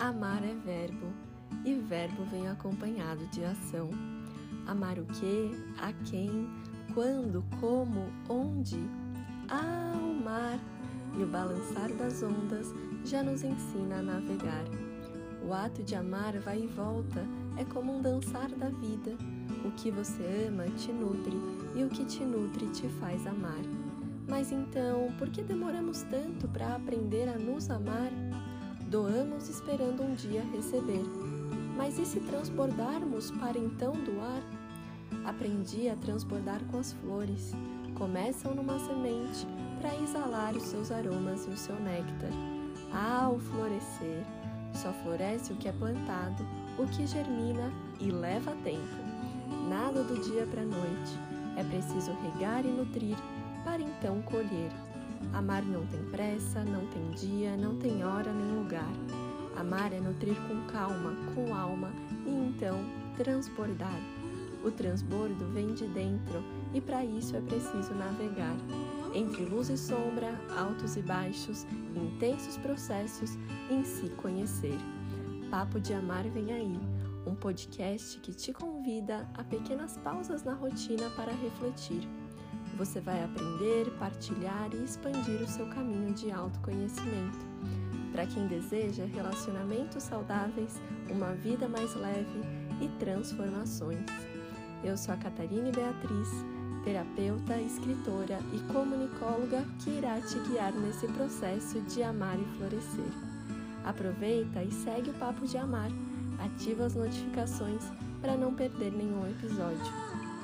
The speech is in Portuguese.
Amar é verbo, e verbo vem acompanhado de ação. Amar o que, a quem, quando, como, onde? Ah, o mar e o balançar das ondas já nos ensina a navegar. O ato de amar vai e volta, é como um dançar da vida. O que você ama te nutre e o que te nutre te faz amar. Mas então, por que demoramos tanto para aprender a nos amar? Doamos esperando um dia receber. Mas e se transbordarmos para então doar? Aprendi a transbordar com as flores. Começam numa semente para exalar os seus aromas e o seu néctar. Ah, o florescer! Só floresce o que é plantado, o que germina e leva tempo. Nada do dia para a noite. É preciso regar e nutrir para então colher. Amar não tem pressa, não tem dia, não tem hora nem lugar. Amar é nutrir com calma, com alma e então transbordar. O transbordo vem de dentro e para isso é preciso navegar. Entre luz e sombra, altos e baixos, intensos processos, em si conhecer. Papo de Amar vem aí, um podcast que te convida a pequenas pausas na rotina para refletir você vai aprender, partilhar e expandir o seu caminho de autoconhecimento. Para quem deseja relacionamentos saudáveis, uma vida mais leve e transformações. Eu sou a Catarina Beatriz, terapeuta, escritora e comunicóloga que irá te guiar nesse processo de amar e florescer. Aproveita e segue o Papo de Amar. Ativa as notificações para não perder nenhum episódio.